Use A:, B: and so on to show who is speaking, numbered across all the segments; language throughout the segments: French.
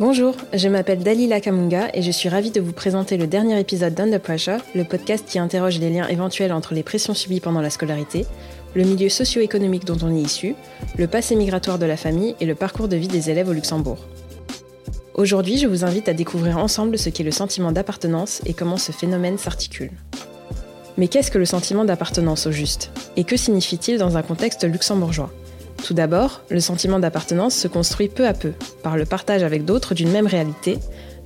A: Bonjour, je m'appelle Dalila Kamunga et je suis ravie de vous présenter le dernier épisode d'Under Pressure, le podcast qui interroge les liens éventuels entre les pressions subies pendant la scolarité, le milieu socio-économique dont on est issu, le passé migratoire de la famille et le parcours de vie des élèves au Luxembourg. Aujourd'hui, je vous invite à découvrir ensemble ce qu'est le sentiment d'appartenance et comment ce phénomène s'articule. Mais qu'est-ce que le sentiment d'appartenance au juste? Et que signifie-t-il dans un contexte luxembourgeois? Tout d'abord, le sentiment d'appartenance se construit peu à peu, par le partage avec d'autres d'une même réalité,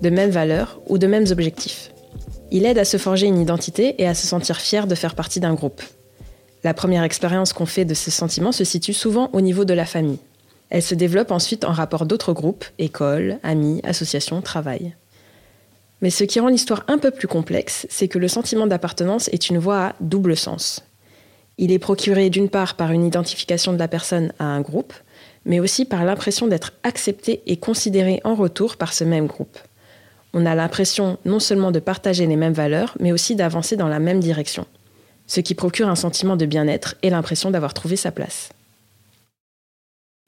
A: de mêmes valeurs ou de mêmes objectifs. Il aide à se forger une identité et à se sentir fier de faire partie d'un groupe. La première expérience qu'on fait de ce sentiment se situe souvent au niveau de la famille. Elle se développe ensuite en rapport d'autres groupes, écoles, amis, associations, travail. Mais ce qui rend l'histoire un peu plus complexe, c'est que le sentiment d'appartenance est une voie à double sens. Il est procuré d'une part par une identification de la personne à un groupe, mais aussi par l'impression d'être accepté et considéré en retour par ce même groupe. On a l'impression non seulement de partager les mêmes valeurs, mais aussi d'avancer dans la même direction, ce qui procure un sentiment de bien-être et l'impression d'avoir trouvé sa place.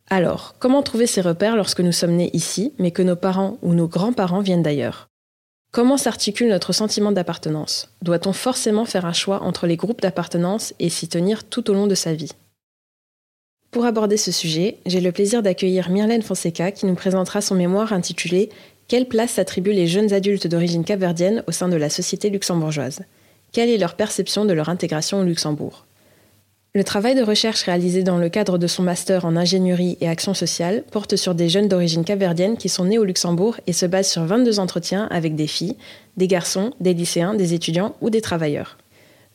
A: Alors, comment trouver ces repères lorsque nous sommes nés ici, mais que nos parents ou nos grands-parents viennent d'ailleurs? Comment s'articule notre sentiment d'appartenance? Doit-on forcément faire un choix entre les groupes d'appartenance et s'y tenir tout au long de sa vie? Pour aborder ce sujet, j'ai le plaisir d'accueillir Myrlène Fonseca qui nous présentera son mémoire intitulé Quelle place s'attribuent les jeunes adultes d'origine capverdienne au sein de la société luxembourgeoise? Quelle est leur perception de leur intégration au Luxembourg? Le travail de recherche réalisé dans le cadre de son master en ingénierie et action sociale porte sur des jeunes d'origine capverdienne qui sont nés au Luxembourg et se base sur 22 entretiens avec des filles, des garçons, des lycéens, des étudiants ou des travailleurs.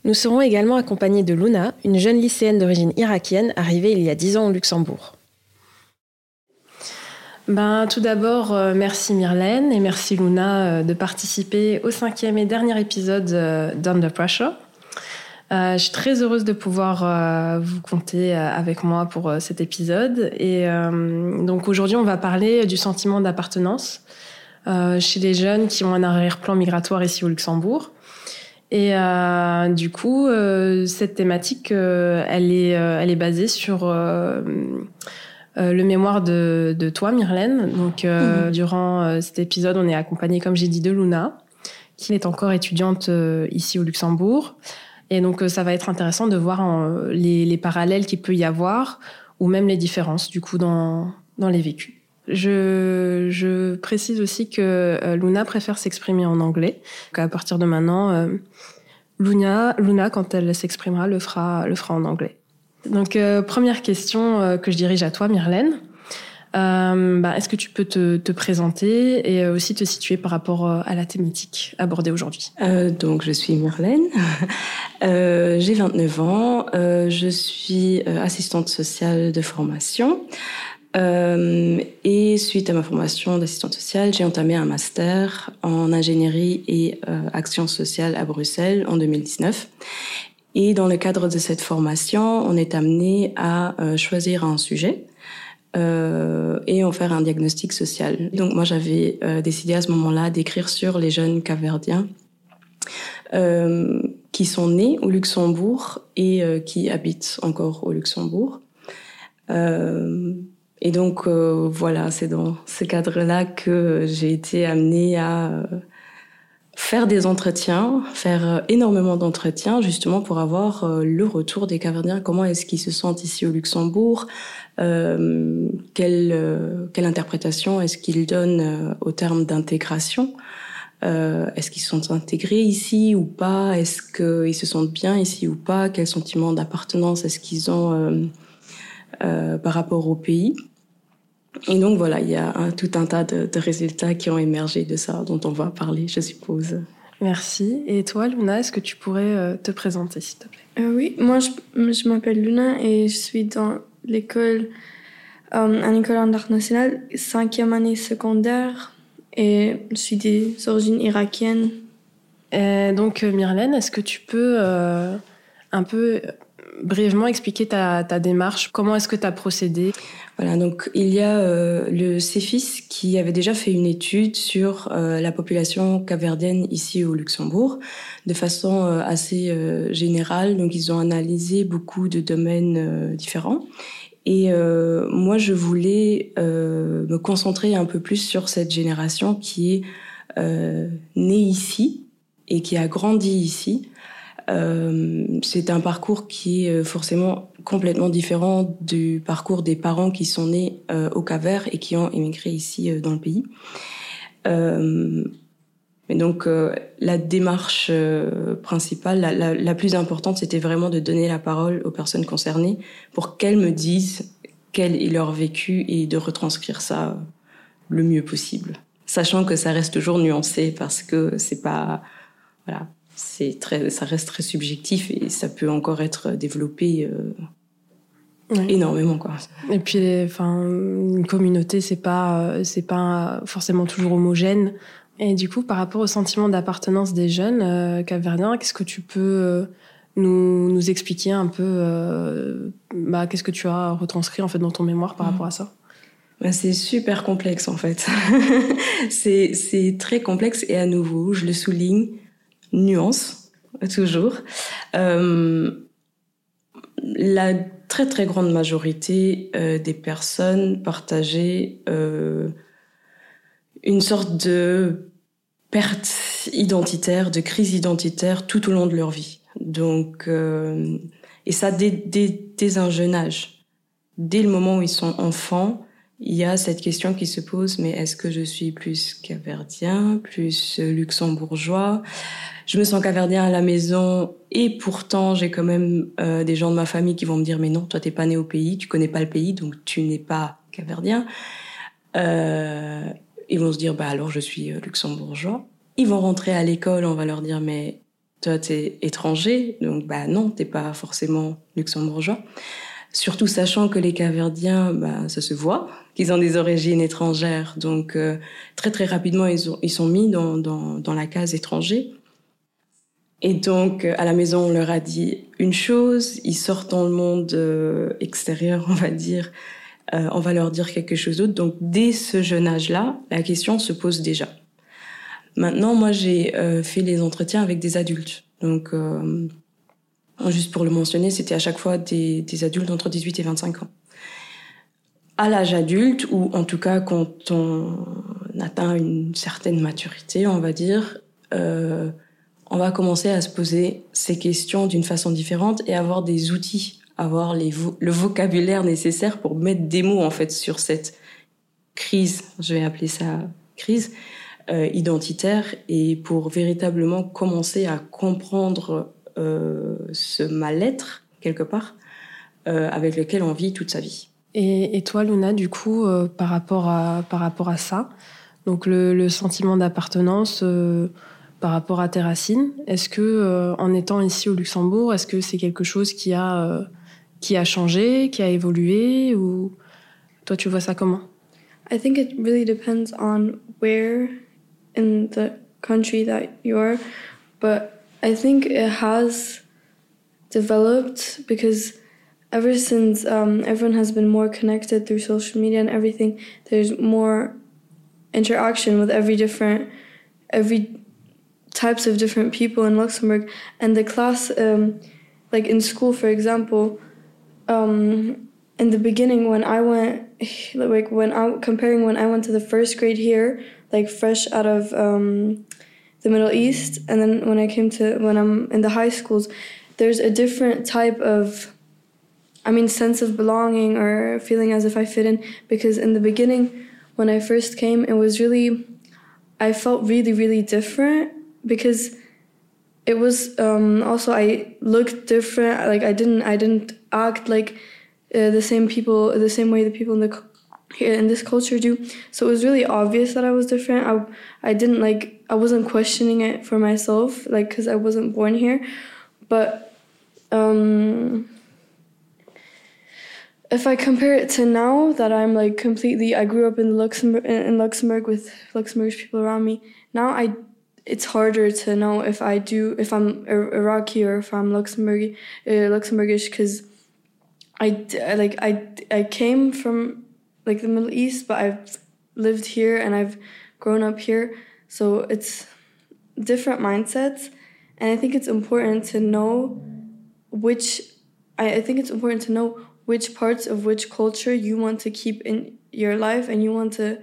A: Nous serons également accompagnés de Luna, une jeune lycéenne d'origine irakienne arrivée il y a 10 ans au Luxembourg. Ben, tout d'abord, euh, merci Myrlène et merci Luna euh, de participer au cinquième et dernier épisode euh, d'Under Pressure. Euh, je suis très heureuse de pouvoir euh, vous compter euh, avec moi pour cet épisode. Et donc aujourd'hui, on va parler du sentiment d'appartenance chez les jeunes qui ont un arrière-plan migratoire ici au Luxembourg. Et du coup, cette thématique, elle est, elle est basée sur le mémoire de, de toi, Myrlène. Donc, mmh. durant cet épisode, on est accompagné, comme j'ai dit, de Luna, qui est encore étudiante ici au Luxembourg. Et donc, euh, ça va être intéressant de voir euh, les, les parallèles qu'il peut y avoir ou même les différences, du coup, dans, dans les vécus. Je, je précise aussi que euh, Luna préfère s'exprimer en anglais. À partir de maintenant, Luna, Luna, quand elle s'exprimera, le fera, le fera en anglais. Donc, première question que je dirige à toi, Myrlène. Euh, bah, Est-ce que tu peux te, te, présenter et aussi te situer par rapport euh, à la thématique abordée aujourd'hui?
B: Euh, Donc, je suis Myrlène, euh, j'ai 29 ans, euh, je suis assistante sociale de formation. et suite à ma formation d'assistante sociale, j'ai entamé un master en ingénierie et action sociale à Bruxelles en 2019. Et dans le cadre de cette formation, on est amené à choisir un sujet euh, et en faire un diagnostic social. Donc moi j'avais euh, décidé à ce moment-là d'écrire sur les jeunes caverdiens euh, qui sont nés au Luxembourg et euh, qui habitent encore au Luxembourg. Et donc voilà, c'est dans ce cadre-là que j'ai été amenée à faire des entretiens, faire énormément d'entretiens justement pour avoir le retour des caverdiens. Comment est-ce qu'ils se sentent ici au Luxembourg euh, quelle, euh, quelle interprétation est-ce qu'ils donnent euh, au terme d'intégration euh, Est-ce qu'ils sont intégrés ici ou pas Est-ce qu'ils se sentent bien ici ou pas Quel sentiment d'appartenance est-ce qu'ils ont euh, par rapport au pays Et donc voilà, il y a un, tout un tas de, de, résultats qui ont émergé de ça, dont on va parler, je suppose.
A: Merci. Et toi, Luna, est-ce que tu pourrais te présenter, s'il te plaît?
C: Euh, Oui, moi, je, je m'appelle Luna et je suis dans l'école, euh, à l'école internationale, cinquième année secondaire, et je suis des origines irakiennes.
A: Et donc, euh, Myrlène, est-ce que tu peux euh, un peu brièvement expliquer ta, ta démarche? Comment est-ce que tu as procédé?
B: Voilà, donc il y a euh, le CEFIS qui avait déjà fait une étude sur euh, la population caverdienne ici au Luxembourg de façon euh, assez générale. Donc ils ont analysé beaucoup de domaines différents Et euh, moi, je voulais euh, me concentrer un peu plus sur cette génération qui est euh, née ici et qui a grandi ici. Euh, c'est un parcours qui est forcément complètement différent du parcours des parents qui sont nés euh, au Cap-Vert et qui ont émigré ici euh, dans le pays. Mais donc la démarche principale, la, la, la, plus importante, c'était vraiment de donner la parole aux personnes concernées pour qu'elles me disent quel est leur vécu et de retranscrire ça le mieux possible, sachant que ça reste toujours nuancé parce que c'est pas voilà c'est très, ça reste très subjectif et ça peut encore être développé euh, ouais. énormément quoi.
A: Et puis, enfin, une communauté, c'est pas, c'est pas forcément toujours homogène. Et du coup, par rapport au sentiment d'appartenance des jeunes euh, capverdiens, qu'est-ce que tu peux euh, nous, nous expliquer un peu, euh, bah, qu'est-ce que tu as retranscrit en fait dans ton mémoire par mmh. rapport à ça?
B: Bah, c'est super complexe en fait. c'est, c'est très complexe et à nouveau, je le souligne, nuance, toujours. Euh, la très très grande majorité euh, des personnes partageaient euh, une sorte de perte identitaire, de crise identitaire tout au long de leur vie. Donc, et ça dès, dès un jeune âge. Dès le moment où ils sont enfants, il y a cette question qui se pose, mais est-ce que je suis plus caverdien, plus luxembourgeois? Je me sens caverdien à la maison et pourtant j'ai quand même euh, des gens de ma famille qui vont me dire, mais non, toi t'es pas né au pays, tu connais pas le pays, donc tu n'es pas caverdien. Euh, ils vont se dire, bah alors je suis euh, luxembourgeois. Ils vont rentrer à l'école, on va leur dire, mais toi t'es étranger, donc bah non, t'es pas forcément luxembourgeois. Surtout sachant que les Caverdiens, bah, ça se voit, qu'ils ont des origines étrangères. Donc euh, très très rapidement, ils, ont, ils sont mis dans, dans, dans, la case étranger. Et donc à la maison, on leur a dit une chose, ils sortent dans le monde euh, extérieur, on va dire, euh, on va leur dire quelque chose d'autre. Donc dès ce jeune âge-là, la question se pose déjà. Maintenant, moi, j'ai euh, fait les entretiens avec des adultes. Donc euh, Juste pour le mentionner, c'était à chaque fois des, adultes entre 18 et 25 ans. À l'âge adulte, ou en tout cas quand on atteint une certaine maturité, on va dire, euh, on va commencer à se poser ces questions d'une façon différente et avoir des outils, avoir le vocabulaire nécessaire pour mettre des mots en fait sur cette crise, je vais appeler ça crise, euh, identitaire, et pour véritablement commencer à comprendre ce mal-être, quelque part, euh, avec lequel on vit toute sa vie.
A: Et, et toi, Luna, du coup, euh, par, rapport à, par rapport à ça, donc le, le sentiment d'appartenance euh, par rapport à tes racines, est-ce que, euh, en étant ici au Luxembourg, est-ce que c'est quelque chose qui a, qui a changé, qui a évolué, ou toi, tu vois ça comment?
C: I think it really depends on where in the country that you are, but I think it has developed because ever since um, everyone has been more connected through social media and everything, there's more interaction with every different, every types of different people in Luxembourg. And the class, um, like in school, for example, um, in the beginning when I went, like when I comparing when I went to the first grade here, like fresh out of um, the Middle East, and then when I came to when I'm in the high schools, there's a different type of I mean sense of belonging or feeling as if I fit in because in the beginning when I first came it was really I felt really really different because it was um, also I looked different like I didn't I didn't act like uh, the same people the same way the people in the here in this culture do so it was really obvious that I was different I I didn't like I wasn't questioning it for myself, like because I wasn't born here. But um, if I compare it to now that I'm like completely, I grew up in Luxembourg in Luxembourg with Luxembourgish people around me. Now I, it's harder to know if I do if I'm Iraqi or if I'm Luxembourg uh, Luxembourgish because I, like I I came from like the Middle East, but I've lived here and I've grown up here. So it's different mindsets. And I think it's important to know which, I, I think it's important to know which parts of which culture you want to keep in your life and you want to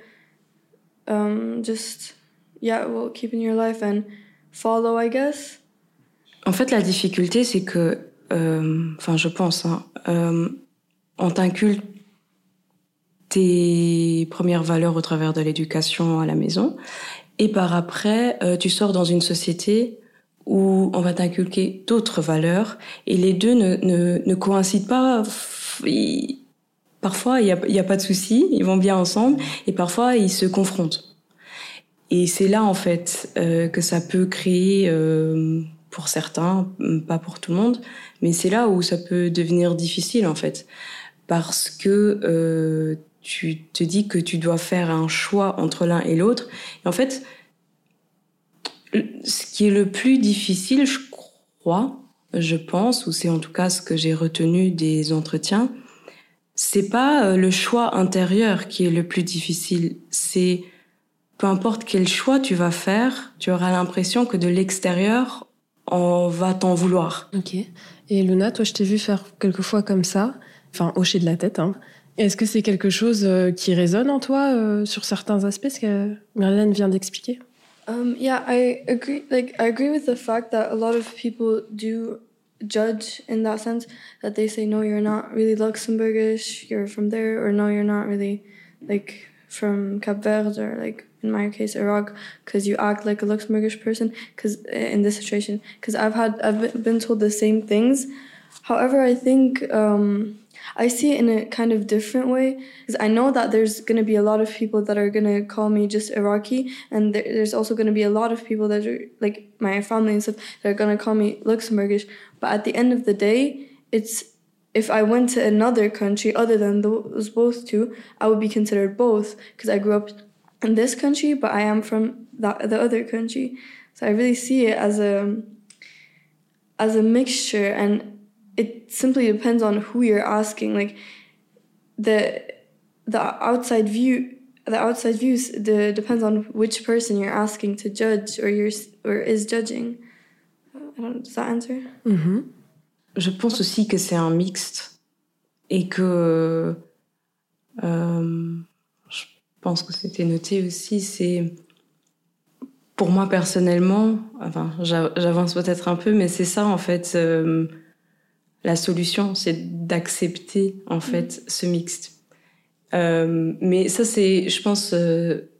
C: um, just yeah well keep in your life and follow I guess.
B: En fait, la difficulté, c'est que, euh, enfin, je pense, hein, euh, on t'inculque tes premières valeurs au travers de l'éducation à la maison, et par après, euh, tu sors dans une société où on va t'inculquer d'autres valeurs, et les deux ne, ne, ne coïncident pas. parfois, il n'y a, a pas de souci, ils vont bien ensemble, et parfois, ils se confrontent. Et c'est là, en fait, euh, que ça peut créer euh, pour certains, pas pour tout le monde, mais c'est là où ça peut devenir difficile en fait, parce que euh, tu te dis que tu dois faire un choix entre l'un et l'autre. Et en fait, ce qui est le plus difficile, je crois, je pense, ou c'est en tout cas ce que j'ai retenu des entretiens, c'est pas euh, le choix intérieur qui est le plus difficile, c'est peu importe quel choix tu vas faire, tu auras l'impression que de l'extérieur, on va t'en vouloir.
A: Ok. Et Luna, toi, je t'ai vu faire quelquefois comme ça, enfin hocher de la tête. Hein. Est-ce que c'est quelque chose euh, qui résonne en toi euh, sur certains aspects, ce que Marilyn vient d'expliquer?
C: Um, yeah, I agree. Like, I agree with the fact that a lot of people do judge in that sense that they say, no, you're not really Luxembourgish, you're from there, or no, you're not really like from Cap Verde or like in my case Iraq because you act like a Luxembourgish person because in this situation because I've had I've been told the same things however I think um, I see it in a kind of different way because I know that there's going to be a lot of people that are going to call me just Iraqi and there's also going to be a lot of people that are like my family and stuff that are going to call me Luxembourgish but at the end of the day it's if I went to another country other than those both two, I would be considered both because I grew up in this country, but I am from the, the other country. So I really see it as a as a mixture, and it simply depends on who you're asking. Like the the outside view, the outside views the, depends on which person you're asking to judge or is judging. Does that answer?
B: Mm -hmm. Je pense aussi que c'est un mixte et que euh, pense que c'était noté aussi, c'est pour moi personnellement, enfin j'avance peut-être un peu, mais c'est ça en fait euh, la solution, c'est d'accepter en fait mm. ce mixte. Euh, mais ça c'est, je pense, euh,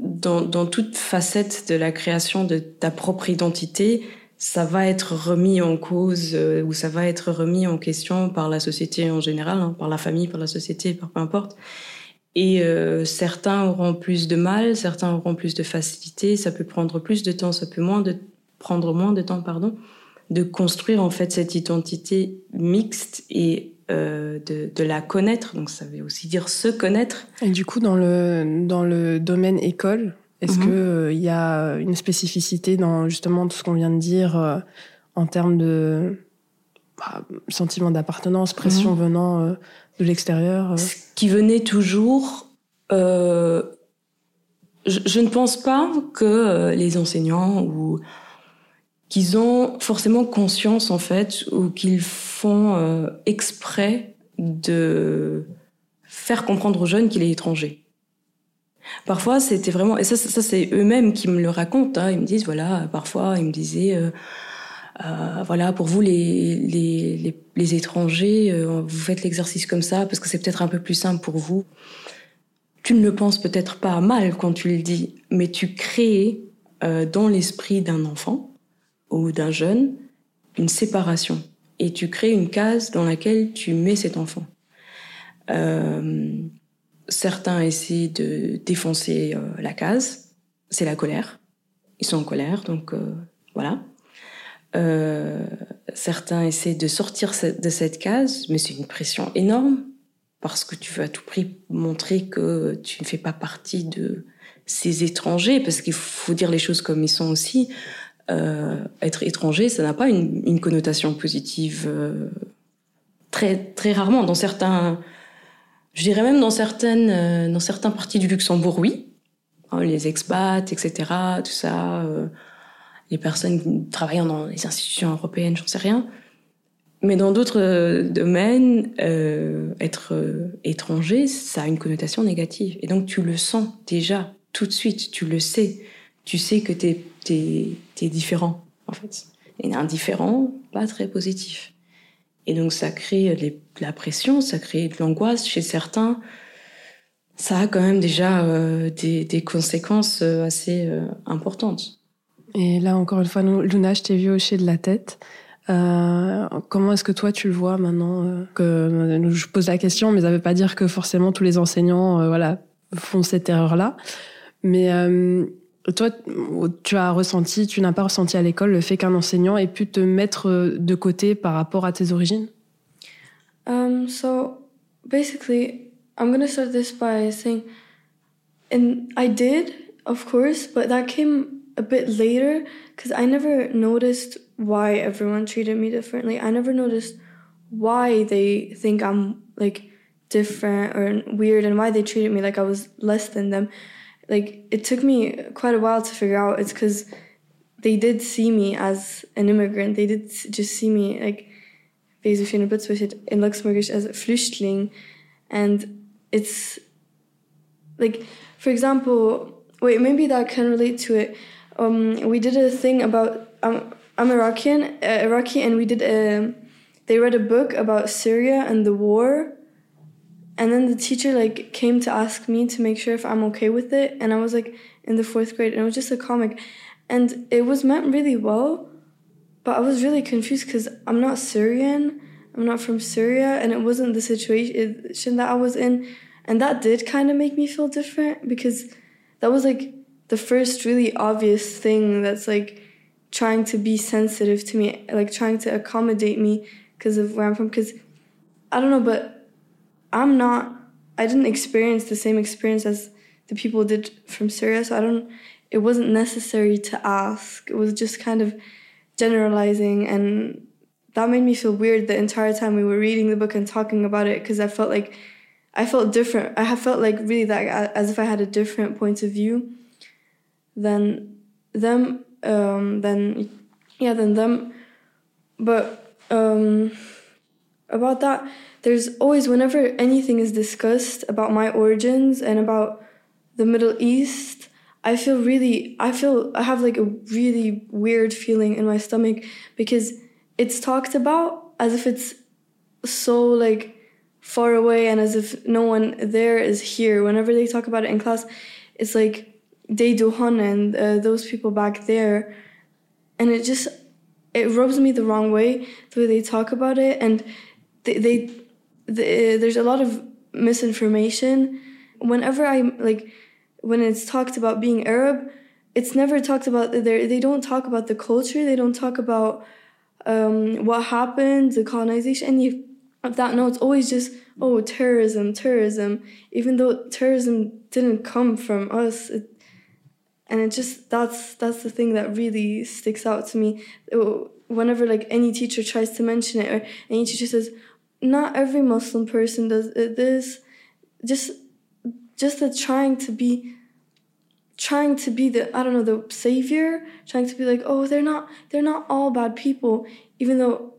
B: dans, dans toute facette de la création de ta propre identité, ça va être remis en cause ou ça va être remis en question par la société en général, hein, par la famille, par la société, par peu importe. Et euh, certains auront plus de mal, certains auront plus de facilité. Ça peut prendre plus de temps, ça peut moins de prendre moins de temps, pardon, de construire en fait cette identité mixte et euh, de, de, la connaître. Donc ça veut aussi dire se connaître.
A: Et du coup, dans le dans le domaine école, est-ce qu'il mhm. que euh, y a une spécificité dans justement tout ce qu'on vient de dire euh, en termes de bah, sentiment d'appartenance, pression mhm. venant de l'extérieur.
B: Ce qui venait toujours, je, je, ne pense pas que les enseignants ou qu'ils ont forcément conscience en fait ou qu'ils font euh, exprès de faire comprendre aux jeunes qu'il est étranger. Parfois, c'était vraiment, et ça, c'est eux-mêmes qui me le racontent. Hein, ils me disent, voilà, parfois, ils me disaient, euh, euh, voilà, pour vous les, les, les, les étrangers, vous faites l'exercice comme ça parce que c'est peut-être un peu plus simple pour vous. Tu ne le penses peut-être pas mal quand tu le dis, mais tu crées dans l'esprit d'un enfant ou d'un jeune une séparation et tu crées une case dans laquelle tu mets cet enfant. Euh, certains essaient de défoncer la case, c'est la colère. Ils sont en colère, donc voilà. Euh, certains essaient de sortir de cette case, mais c'est une pression énorme parce que tu veux à tout prix montrer que tu ne fais pas partie de ces étrangers, parce qu'il faut dire les choses comme ils sont aussi. Euh, être étranger, ça n'a pas une, une, connotation positive euh, très très rarement. Dans certains, je dirais même dans certaines, euh, dans certains parties du Luxembourg, oui, hein, les expats, etc., tout ça. Euh, les personnes travaillant dans les institutions européennes, j'en sais rien. Mais dans d'autres domaines, euh, être étranger, ça a une connotation négative. Et donc tu le sens déjà tout de suite, tu le sais. Tu sais que tu es, es, différent, en fait. Et indifférent, pas très positif. Et donc ça crée de la pression, ça crée de l'angoisse chez certains. Ça a quand même déjà euh, des, conséquences euh, assez euh, importantes.
A: Et là, encore une fois, Luna, je t'ai vu hocher de la tête. Comment est-ce que toi tu le vois maintenant je pose la question, mais ça veut pas dire que forcément tous les enseignants, voilà, font cette erreur-là. Mais toi, tu as ressenti, tu n'as pas ressenti à l'école le fait qu'un enseignant ait pu te mettre de côté par rapport à tes origines?
C: Um, So, basically, I'm going to start this by saying, and I did, of course, but that came a bit later because I never noticed why everyone treated me differently. I never noticed why they think I'm like different or weird and why they treated me like I was less than them like it took me quite a while to figure out. It's because they did see me as an immigrant. They did just see me like in Luxembourgish as a Flüchtling. And it's like for example wait maybe that can relate to it. Um, we did a thing about um, I'm Iraqi uh, Iraqi and we did a they read a book about Syria and the war and then the teacher like came to ask me to make sure if I'm okay with it. And I was like in the 4th grade and it was just a comic. And it was meant really well but I was really confused cuz I'm not Syrian. I'm not from Syria and it wasn't the situation that I was in. And that did kind of make me feel different because that was like the first really obvious thing that's like trying to be sensitive to me like trying to accommodate me because of where I'm from. Cuz I don't know but I'm not I didn't experience the same experience as the people did from Syria, so I don't it wasn't necessary to ask. It was just kind of generalizing and that made me feel weird the entire time we were reading the book and talking about it because I felt like I felt different. I felt like really that as if I had a different point of view than them um than yeah than them but um about that there's always whenever anything is discussed about my origins and about the Middle East, I feel really I feel I have like a really weird feeling in my stomach because it's talked about as if it's so like far away and as if no one there is here. Whenever they talk about it in class, it's like they do hun and uh, those people back there, and it just it rubs me the wrong way the way they talk about it and they, they the, there's a lot of misinformation. Whenever i like when it's talked about being arab it's never talked about they they don't talk about the culture. They don't talk about um, what happened the colonization. Any of that no it's always just oh terrorism terrorism. Even though terrorism didn't come from us it, and it just that's that's the thing that really sticks out to me. Whenever like any teacher tries to mention it or any teacher says not every Muslim person does this. Just, just the trying to be, trying to be the I don't know the savior, trying to be like oh they're not they're not all bad people, even though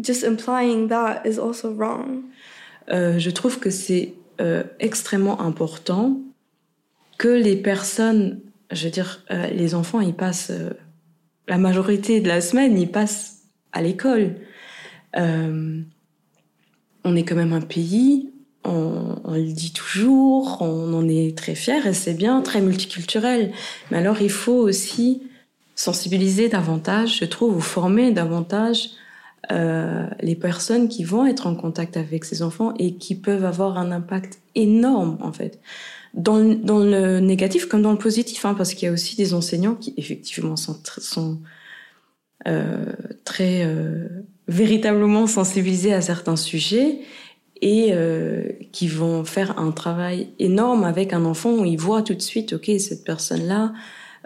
C: just implying that is also wrong.
B: Euh, je trouve que c'est euh, extrêmement important que les personnes, je veux dire, euh, les enfants, ils passent la majorité de la semaine, ils passent à l'école. On est quand même un pays, on, le dit toujours, on en est très fier et c'est bien, très multiculturel. Mais alors il faut aussi sensibiliser davantage, je trouve, ou former davantage euh, les personnes qui vont être en contact avec ces enfants et qui peuvent avoir un impact énorme en fait. Dans, le négatif comme dans le positif, hein, parce qu'il y a aussi des enseignants qui effectivement sont, sont euh, très euh, véritablement sensibilisés à certains sujets et euh, qui vont faire un travail énorme avec un enfant où ils voient tout de suite, ok, cette personne-là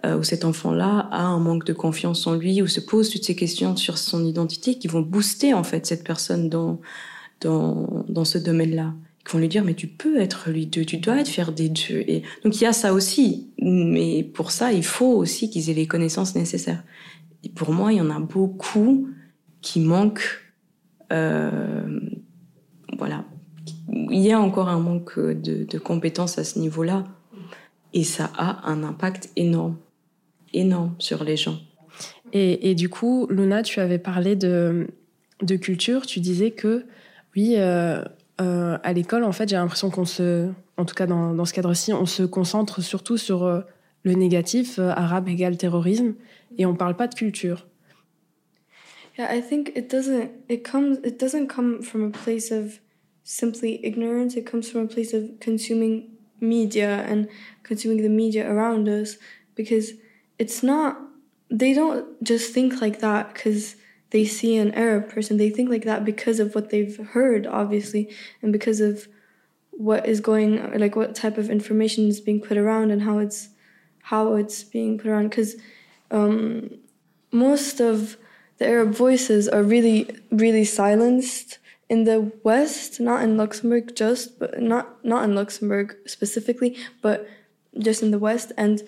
B: euh, ou cet enfant-là a un manque de confiance en lui ou se pose toutes ces questions sur son identité qui vont booster en fait cette personne dans dans, dans ce domaine-là. Qui vont lui dire mais tu peux être lui tu dois être fier des dieux. Et donc il y a ça aussi, mais pour ça il faut aussi qu'ils aient les connaissances nécessaires. Pour moi il y en a beaucoup qui manquent voilà, il y a encore un manque de, compétences à ce niveau-là. Et ça a un impact énorme, énorme sur les gens.
A: Et, du coup, Luna, tu avais parlé de, culture. Tu disais que, oui, euh, euh, à l'école, en fait, j'ai l'impression qu'on se, en tout cas dans, dans ce cadre-ci, on se concentre surtout sur euh, le négatif, euh, arabe égale terrorisme, et on parle pas de culture.
C: Yeah, I think it doesn't. It comes. It doesn't come from a place of simply ignorance. It comes from a place of consuming media and consuming the media around us because it's not they don't just think like that because they see an arab person they think like that because of what they've heard obviously and because of what is going like what type of information is being put around and how it's how it's being put around because um, most of the arab voices are really really silenced in the West, not in Luxembourg just, but not not in Luxembourg specifically, but just in the West, and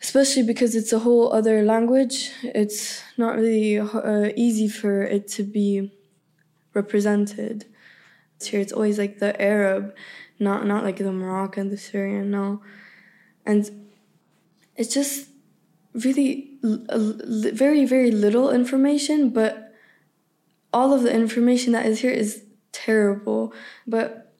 C: especially because it's a whole other language, it's not really uh, easy for it to be represented. Here, it's always like the Arab, not not like the Moroccan, the Syrian, no, and it's just really very very little information, but all of the information that is here is terrible. But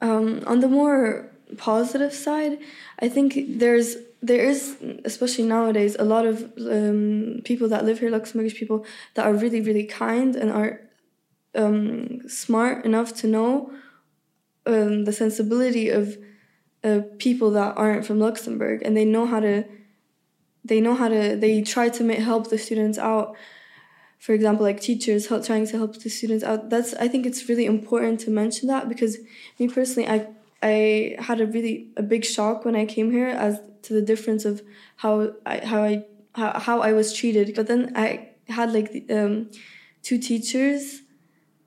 C: um, on the more positive side, I think there's there is especially nowadays a lot of um, people that live here, Luxembourgish people that are really really kind and are um, smart enough to know um, the sensibility of uh, people that aren't from Luxembourg, and they know how to. They know how to. They try to make, help the students out for example, like teachers help, trying to help the students out. That's I think it's really important to mention that because me personally, I I had a really a big shock when I came here as to the difference of how I how I how, how I was treated. But then I had like um, two teachers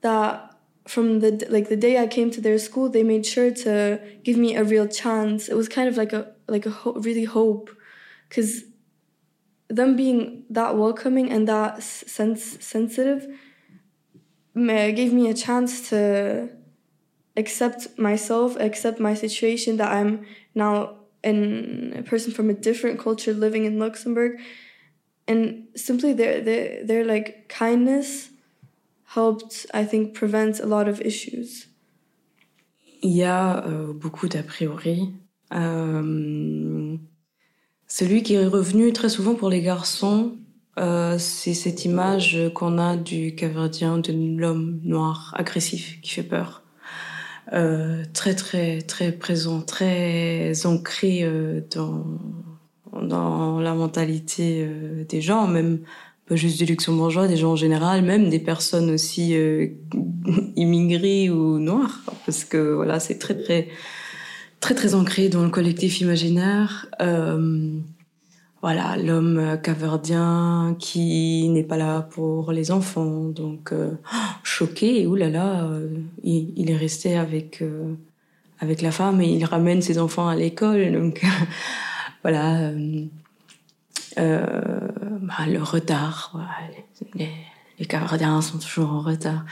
C: that from the like the day I came to their school, they made sure to give me a real chance. It was kind of like a like a ho- really hope, because them being that welcoming and that sense sensitive gave me a chance to accept myself, accept my situation that I'm now in a person from a different culture living in Luxembourg. And simply their their their like kindness helped, I think, prevent a lot of issues.
B: Il y a euh, beaucoup d'a priori. Euh, Celui qui est revenu très souvent pour les garçons, euh, c'est cette image qu'on a du caverdien, de l'homme noir agressif qui fait peur. Euh, très très très présent, très ancré euh, dans dans la mentalité des gens, même pas juste des luxembourgeois, des gens en général, même des personnes aussi immigrées ou noires, parce que voilà, c'est très très très très ancré dans le collectif imaginaire. Euh, voilà, l'homme caverdien qui n'est pas là pour les enfants, donc euh, choqué, oulala, euh, il, il, est resté avec avec la femme et il ramène ses enfants à l'école, donc voilà. Bah, le retard, les, les sont toujours en retard.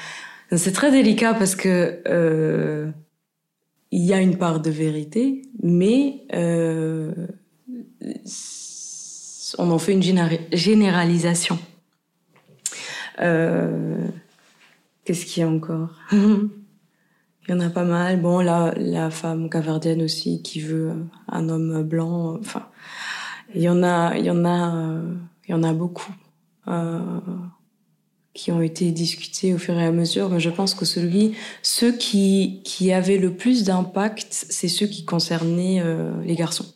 B: C'est très délicat parce que il y a une part de vérité, mais euh, on en fait une généralisation. Euh, Qu'est-ce qu'il y a encore? Il y en a pas mal. Bon, la, femme cavardienne aussi qui veut un homme blanc. Enfin, il y en a, il y en a, il y en a beaucoup. Euh, qui ont été discutés au fur et à mesure, mais je pense que celui, ceux qui, qui avaient le plus d'impact, c'est ceux qui concernaient euh, les garçons.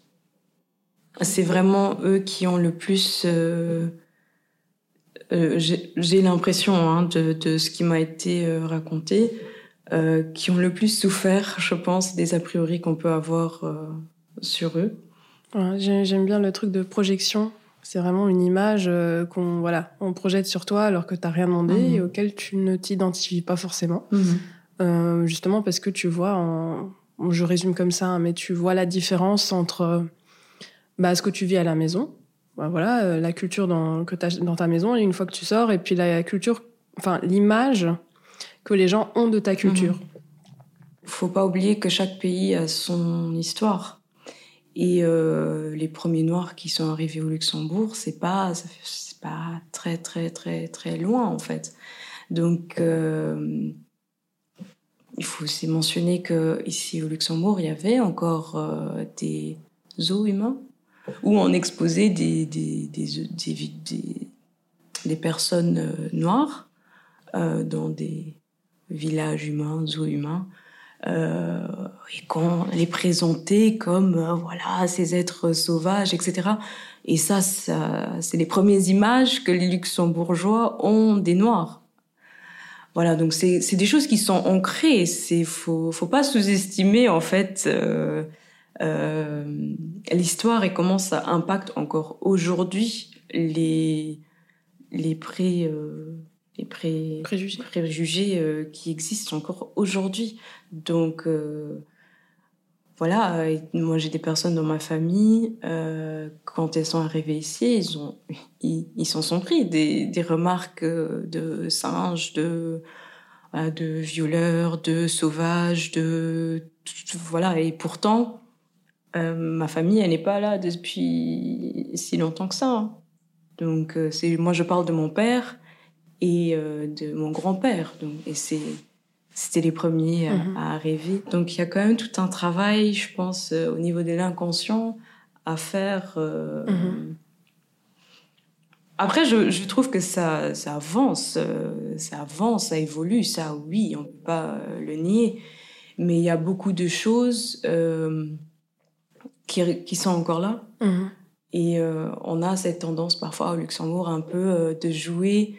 B: C'est vraiment eux qui ont le plus, euh, euh, j'ai l'impression hein, de, de, ce qui m'a été raconté, qui ont le plus souffert, je pense, des a priori qu'on peut avoir sur eux.
A: J'aime bien le truc de projection c'est vraiment une image euh, qu'on voilà, on projette sur toi alors que tu n'as rien demandé mmh. et auquel tu ne t'identifies pas forcément. Mmh. Euh, justement parce que tu vois, en, je résume comme ça, hein, mais tu vois la différence entre bah, ce que tu vis à la maison, bah, voilà, euh, la culture dans, que as dans ta maison, et une fois que tu sors, et puis la culture enfin, l'image que les gens ont de ta culture.
B: Mhm. Faut pas oublier que chaque pays a son histoire. Et euh, les premiers Noirs qui sont arrivés au Luxembourg, c'est pas, c'est pas très très très très loin en fait. Donc euh, il faut aussi mentionner que ici au Luxembourg, il y avait encore euh, des zoos humains où on exposait des des des, des, des personnes noires dans des villages humains, zoos humains, euh, et qu'on les présentait comme euh, voilà ces êtres sauvages, etc. Et ça, ça c'est les premières images que les Luxembourgeois ont des Noirs. Voilà, donc c'est des choses qui sont ancrées. C'est faut faut pas sous-estimer en fait euh, euh, l'histoire et comment ça impacte encore aujourd'hui les les pré euh,
A: préjugés,
B: préjugés euh, qui existent encore aujourd'hui. Donc euh, voilà, moi j'ai des personnes dans ma famille, euh, quand elles sont arrivées ici, ils ont, ils, s'en sont pris des, des remarques de singes, de, de violeurs, de sauvages, de voilà. Et pourtant, ma famille, elle n'est pas là depuis si longtemps que ça. Hein. Donc c'est, moi je parle de mon père et euh, de mon grand-père. Donc, et c'est c'était les premiers mhm. à, arriver. Donc il y a quand même tout un travail, je pense, euh, au niveau de l'inconscient à faire. Euh... Mhm. Après, je, je, trouve que ça, ça avance, euh, ça avance, ça évolue, ça oui, on ne peut pas le nier. Mais il y a beaucoup de choses qui, qui sont encore là. Mhm. Et on a cette tendance parfois au Luxembourg un peu de jouer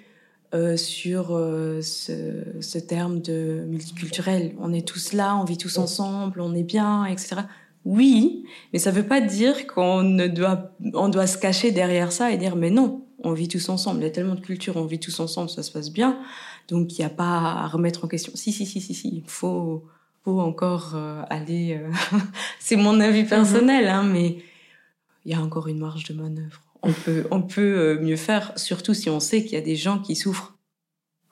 B: euh, sur euh, ce, ce, terme de multiculturel. On est tous là, on vit tous ensemble, on est bien, etc. Oui, mais ça ne veut pas dire qu'on ne doit, on doit se cacher derrière ça et dire mais non, on vit tous ensemble. Il y a tellement de cultures, on vit tous ensemble, ça se passe bien. Donc il n'y a pas à remettre en question. Si, si, si, si, si, il faut, faut encore euh, aller. C'est mon avis personnel, hein, mais il y a encore une marge de manœuvre on peut, on peut euh, mieux faire, surtout si on sait qu'il y a des gens qui souffrent.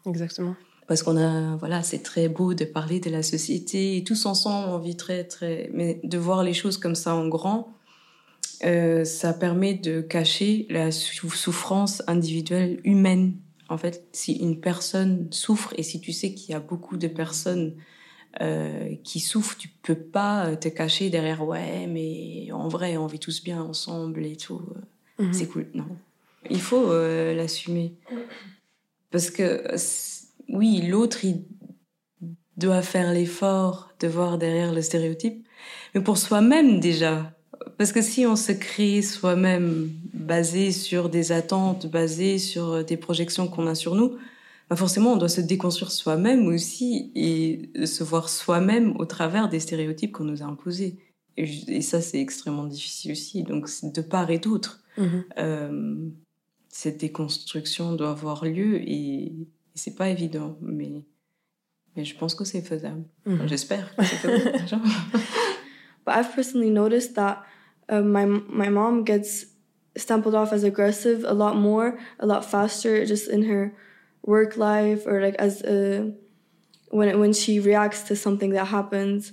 A: Exactement.
B: Parce qu'on a, voilà, c'est très beau de parler de la société, et tous ensemble, on vit très, très, mais de voir les choses comme ça en grand, euh, ça permet de cacher la souffrance individuelle humaine. En fait, si une personne souffre et si tu sais qu'il y a beaucoup de personnes euh, qui souffrent, tu peux pas te cacher derrière ouais, mais en vrai, on vit tous bien ensemble et tout. Mhm. C'est cool. Non. Il faut euh, l'assumer. Parce que, oui, l'autre, il doit faire l'effort de voir derrière le stéréotype, mais pour soi-même déjà. Parce que si on se crée soi-même basé sur des attentes, basé sur des projections qu'on a sur nous, bah forcément, on doit se déconstruire soi-même aussi et se voir soi-même au travers des stéréotypes qu'on nous a imposés. Et, ça, c'est extrêmement difficile aussi. Donc, de part et d'autre. Mhm. Euh, cette déconstruction doit avoir lieu et, et c'est pas évident, mais, mais je pense que c'est faisable. Mhm. J'espère que c'est faisable.
C: but I've personally noticed that uh, my my mom gets stumbled off as aggressive a lot more, a lot faster, just in her work life or like as a, uh, when it, when she reacts to something that happens.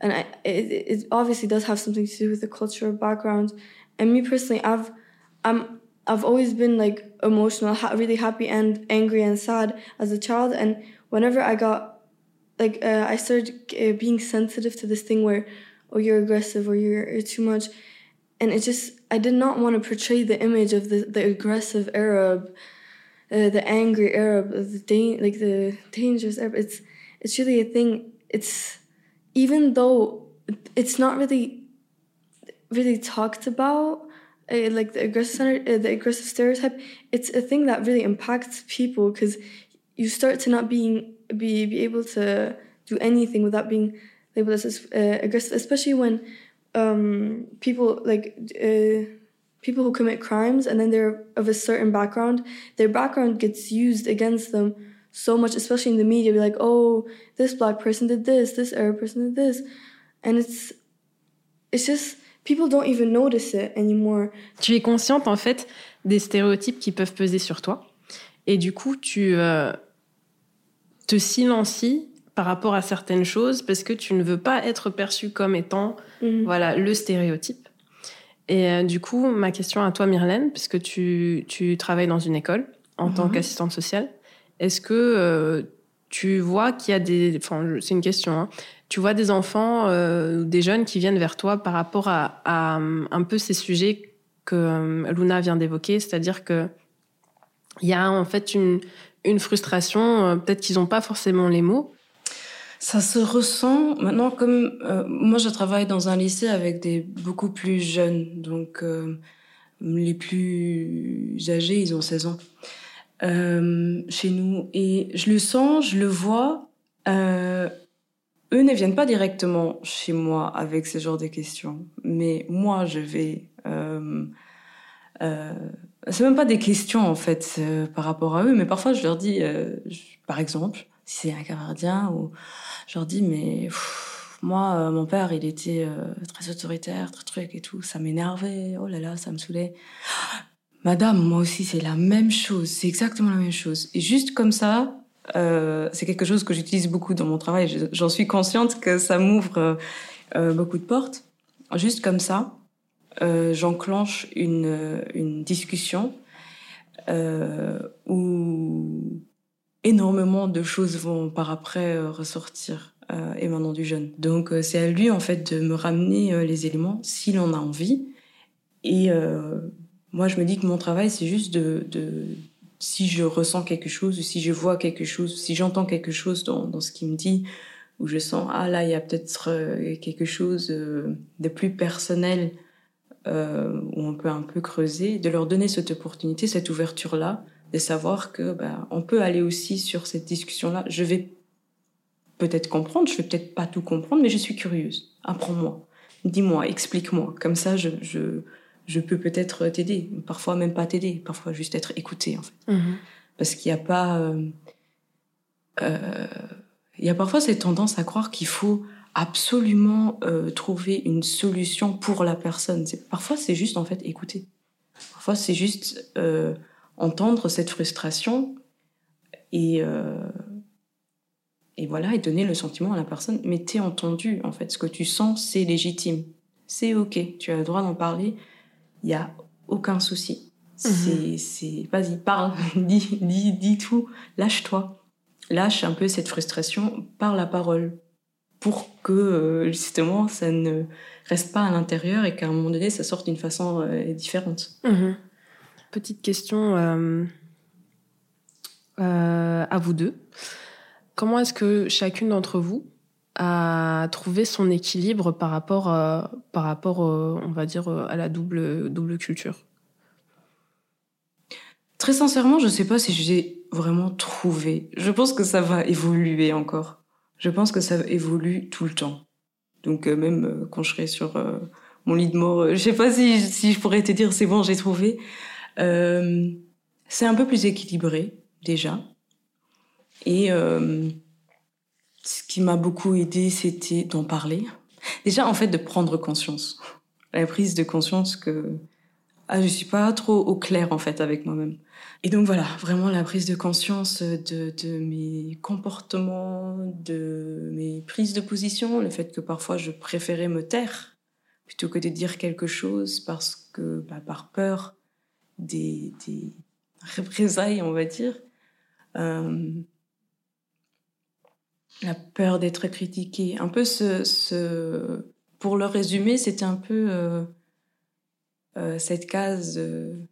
C: and I, it, it obviously does have something to do with the cultural background. And me personally, I've I'm I've always been like emotional, ha- really happy and angry and sad as a child. And whenever I got like uh, I started uh, being sensitive to this thing where oh you're aggressive or you're, you're too much, and it just I did not want to portray the image of the the aggressive Arab. Uh, the angry Arab, the da- like the dangerous Arab. It's it's really a thing. It's even though it's not really really talked about uh, like the aggressive center, uh, the aggressive stereotype it's a thing that really impacts people because you start to not being be, be able to do anything without being labeled as uh, aggressive especially when um, people like uh, people who commit crimes and then they're of a certain background their background gets used against them so much, especially in the media, be like, oh, this black person did this, this Arab person did this. And it's, it's just, people don't even notice it anymore.
A: Tu es consciente, en fait, des stéréotypes qui peuvent peser sur toi. Et du coup, tu, euh, te silencies par rapport à certaines choses parce que tu ne veux pas être perçu comme étant
C: Mhm.
A: voilà le stéréotype. Et euh, du coup, ma question à toi, Myrlène, puisque tu, tu travailles dans une école en tant
B: Mhm.
A: qu'assistante sociale, est-ce que euh, tu vois qu'il y a des... Enfin, c'est une question. hein. Tu vois des enfants euh, des jeunes qui viennent vers toi par rapport à, à, euh, un peu ces sujets que euh, Luna vient d'évoquer, c'est-à-dire que il y a en fait une, une frustration, euh, peut-être qu'ils n'ont pas forcément les mots.
B: Ça se ressent maintenant comme moi je travaille dans un lycée avec des beaucoup plus jeunes. Donc les plus âgés ils ont 16 ans chez nous. Et je le sens je le vois euh, eux ne viennent pas directement chez moi avec ce genre de questions mais moi je vais euh, euh, c'est même pas des questions en fait euh, par rapport à eux mais parfois je leur dis euh, je- par exemple si c'est un gardien ou je leur dis mais pff, moi euh, mon père il était très autoritaire très truc et tout ça m'énervait oh là là ça me saoulait. Madame moi aussi c'est la même chose c'est exactement la même chose. Et juste comme ça euh, c'est quelque chose que j'utilise beaucoup dans mon travail Je- j'en suis consciente que ça m'ouvre euh, euh, beaucoup de portes juste comme ça j'enclenche une, discussion où énormément de choses vont par après ressortir émanant du jeune. Donc c'est à lui en fait de me ramener les éléments s'il en a envie. Et moi je me dis que mon travail c'est juste de si je ressens quelque chose ou si je vois quelque chose, si j'entends quelque chose dans, dans ce qu'il me dit, où je sens ah là il y a peut-être euh, quelque chose euh, de plus personnel euh, où on peut un peu creuser, de leur donner cette opportunité, cette ouverture là de savoir que ben, on peut aller aussi sur cette discussion-là. Je vais peut-être comprendre, je vais peut-être pas tout comprendre, mais je suis curieuse. Apprends-moi, dis-moi, explique-moi. Comme ça, je, je, je peux peut-être t'aider. Parfois même pas t'aider, parfois juste être écouté en fait. Parce qu'il n'y a pas, euh, euh, il y a parfois cette tendance à croire qu'il faut absolument euh, trouver une solution pour la personne. C'est, parfois, c'est juste en fait écouter. Parfois, c'est juste entendre cette frustration et et voilà et donner le sentiment à la personne. Mais t'es entendu en fait. Ce que tu sens, c'est légitime. C'est ok. Tu as le droit d'en parler. Il y a aucun souci. C'est c'est vas-y parle, dis dis dis tout. Lâche-toi. Lâche un peu cette frustration par la parole pour que euh, justement ça ne reste pas à l'intérieur et qu'à un moment donné ça sorte d'une façon euh, différente.
A: Mhm. Petite question euh, euh, à vous deux. Comment est-ce que chacune d'entre vous a trouvé son équilibre par rapport, euh, par rapport euh, on va dire, euh, à la double, double culture
B: Très sincèrement, je sais pas si j'ai vraiment trouvé. Je pense que ça va évoluer encore. Je pense que ça évolue tout le temps. Donc même quand je serai sur mon lit de mort, je sais pas si, si je pourrais te dire c'est bon, j'ai trouvé. C'est un peu plus équilibré déjà. Et ce qui m'a beaucoup aidé, c'était d'en parler. Déjà, en fait, de prendre conscience. La prise de conscience que ah, je suis pas trop au clair en fait avec moi-même. Et donc voilà, vraiment la prise de conscience de, mes comportements, de mes prises de position, le fait que parfois je préférais me taire plutôt que de dire quelque chose parce que bah, par peur des, des représailles, on va dire. Euh, la peur d'être critiqué. Un peu ce. Pour le résumer, c'était un peu euh, euh, cette case euh,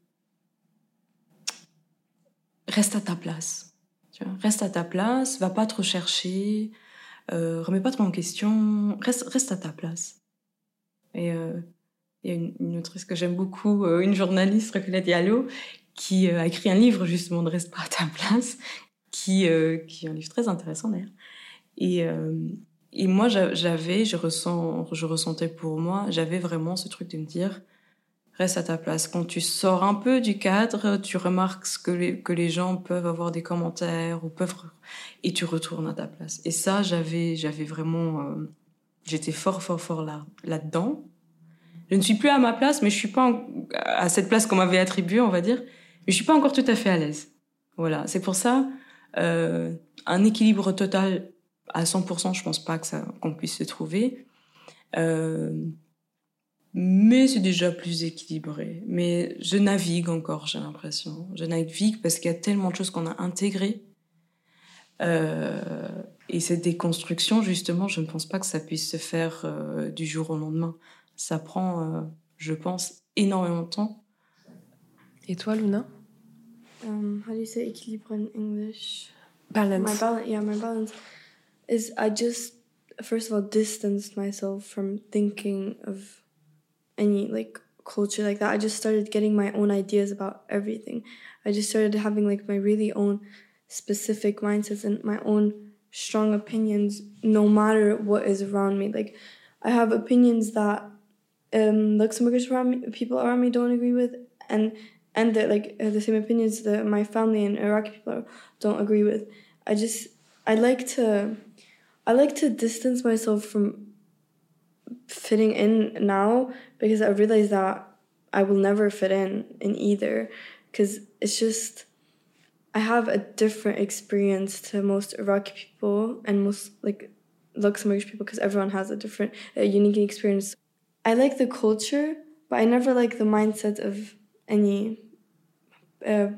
B: reste à ta place. Reste à ta place, va pas trop chercher, euh, remets pas trop en question, reste, reste à ta place. Et il y a une, autrice que j'aime beaucoup, une journaliste, Recolette Diallo, qui a écrit un livre justement de Reste pas à ta place, qui, qui est un livre très intéressant d'ailleurs. Et, euh, et moi, j'avais, je, ressens, je ressentais pour moi, j'avais vraiment ce truc de me dire, reste à ta place. Quand tu sors un peu du cadre, tu remarques que les, que les gens peuvent avoir des commentaires ou peuvent et tu retournes à ta place. Et ça, j'avais, j'avais vraiment, euh, j'étais fort, fort, fort là, là-dedans. Je ne suis plus à ma place, mais je suis pas à cette place qu'on m'avait attribuée, on va dire. Mais je suis pas encore tout à fait à l'aise. Voilà. C'est pour ça, Euh, un équilibre total à 100%, je pense pas que ça qu'on puisse se trouver. Euh, mais c'est déjà plus équilibré. Mais je navigue encore, j'ai l'impression. Je navigue parce qu'il y a tellement de choses qu'on a intégrées. Euh, et cette déconstruction, justement, je ne pense pas que ça puisse se faire euh, du jour au lendemain. Ça prend, euh, je pense, énormément de temps.
A: Et toi, Luna?
C: Um, how do you say equilibre in English?
A: Balance.
C: My balance, yeah, my balance is I just first of all distanced myself from thinking of any like culture like that. I just started getting my own ideas about everything. I just started having like my really own specific mindsets and my own strong opinions no matter what is around me. Like I have opinions that um Luxembourgers around me people around me don't agree with and and that like uh, the same opinions that my family and Iraqi people don't agree with. I just I like to I like to distance myself from fitting in now because I realize that I will never fit in in either because it's just I have a different experience to most Iraqi people and most like Luxembourgish people because everyone has a different a unique experience. I like the culture, but I never like the mindset of any uh,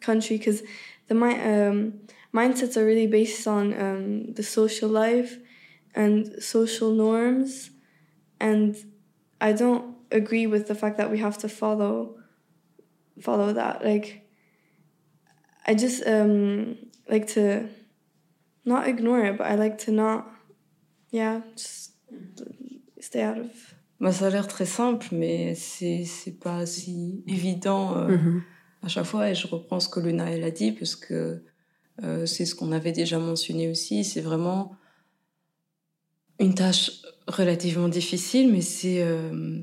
C: country because the my um, mindsets are really based on um, the social life and social norms. And i don't agree with the fact that we have to follow follow that. Like i just um like to not ignore it but i like to not yeah just stay out of
B: bah, ça a l'air très simple mais c'est c'est pas si évident euh, mm -hmm. à chaque fois. Et je reprends ce que Luna elle a dit parce que euh, c'est ce qu'on avait déjà mentionné aussi c'est vraiment une tâche relativement difficile, mais c'est. Euh,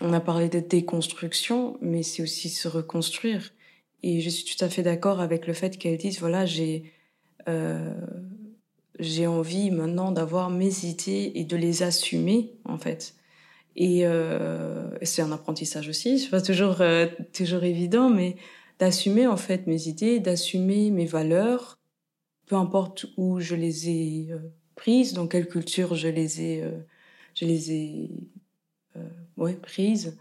B: on a parlé de déconstruction, mais c'est aussi se reconstruire. Et je suis tout à fait d'accord avec le fait qu'elle dise voilà, j'ai. Euh, j'ai envie maintenant d'avoir mes idées et de les assumer, en fait. Et c'est un apprentissage aussi, c'est pas toujours, toujours évident, mais d'assumer, en fait, mes idées, d'assumer mes valeurs, peu importe où je les ai euh, prises, dans quelle culture je les ai, euh, je les ai euh, ouais, prises.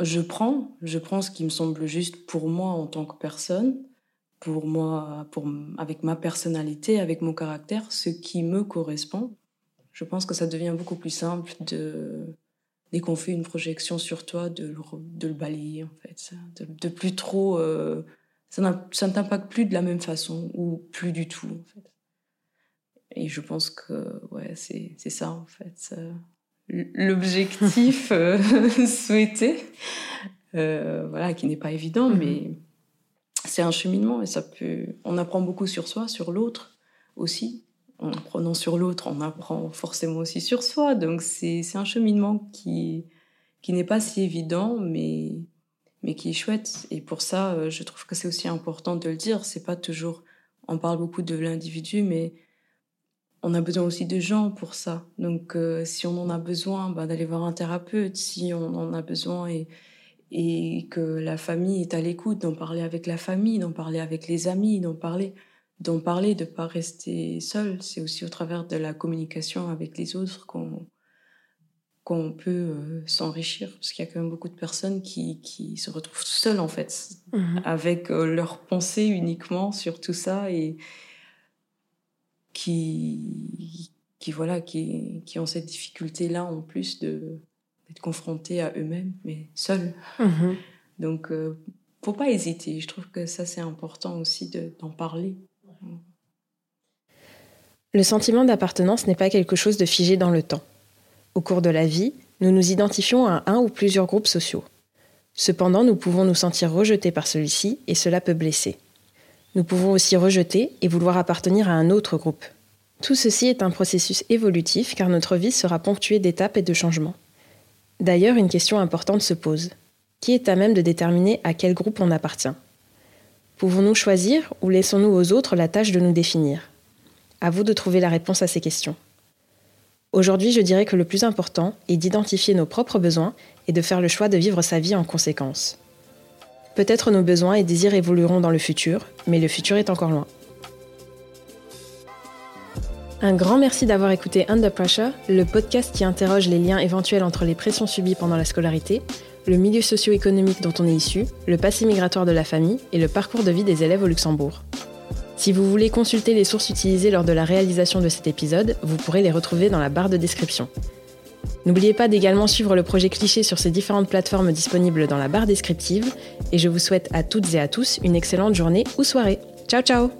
B: Je prends, je prends ce qui me semble juste pour moi en tant que personne, pour moi, pour, avec ma personnalité, avec mon caractère, ce qui me correspond. Je pense que ça devient beaucoup plus simple de, dès qu'on fait une projection sur toi, de le, de le balayer, en fait. De, de plus trop. Euh, ça ne t'impacte plus de la même façon, ou plus du tout, en fait. Et je pense que ouais, c'est ça en fait. L'objectif euh, souhaité, euh, voilà, qui n'est pas évident, mm -hmm. mais c'est un cheminement et ça peut. On apprend beaucoup sur soi, sur l'autre aussi. En apprenant sur l'autre, on apprend forcément aussi sur soi. Donc c'est un cheminement qui, qui n'est pas si évident, mais, mais qui est chouette. Et pour ça, euh, je trouve que c'est aussi important de le dire. C'est pas toujours. On parle beaucoup de l'individu, mais on a besoin aussi de gens pour ça. Donc, euh, si on en a besoin, bah, d'aller voir un thérapeute, si on en a besoin et, et que la famille est à l'écoute, d'en parler avec la famille, d'en parler avec les amis, d'en parler, d'en parler, de pas rester seul. C'est aussi au travers de la communication avec les autres qu'on qu'on peut euh, s'enrichir, parce qu'il y a quand même beaucoup de personnes qui, qui se retrouvent seules en fait, mmh. avec euh, leurs pensées uniquement sur tout ça et qui, qui voilà, qui, qui ont cette difficulté-là en plus de d'être confrontés à eux-mêmes, mais seuls.
A: Mmh.
B: Donc, euh, faut pas hésiter. Je trouve que ça c'est important aussi d'en parler.
A: Le sentiment d'appartenance n'est pas quelque chose de figé dans le temps. Au cours de la vie, nous nous identifions à un ou plusieurs groupes sociaux. Cependant, nous pouvons nous sentir rejetés par celui-ci et cela peut blesser. Nous pouvons aussi rejeter et vouloir appartenir à un autre groupe. Tout ceci est un processus évolutif car notre vie sera ponctuée d'étapes et de changements. D'ailleurs, une question importante se pose. Qui est à même de déterminer à quel groupe on appartient? Pouvons-nous choisir ou laissons-nous aux autres la tâche de nous définir? À vous de trouver la réponse à ces questions. Aujourd'hui, je dirais que le plus important est d'identifier nos propres besoins et de faire le choix de vivre sa vie en conséquence. Peut-être nos besoins et désirs évolueront dans le futur, mais le futur est encore loin. Un grand merci d'avoir écouté Under Pressure, le podcast qui interroge les liens éventuels entre les pressions subies pendant la scolarité, le milieu socio-économique dont on est issu, le passé migratoire de la famille et le parcours de vie des élèves au Luxembourg. Si vous voulez consulter les sources utilisées lors de la réalisation de cet épisode, vous pourrez les retrouver dans la barre de description. N'oubliez pas d'également suivre le projet Cliché sur ces différentes plateformes disponibles dans la barre descriptive, et je vous souhaite à toutes et à tous une excellente journée ou soirée. Ciao ciao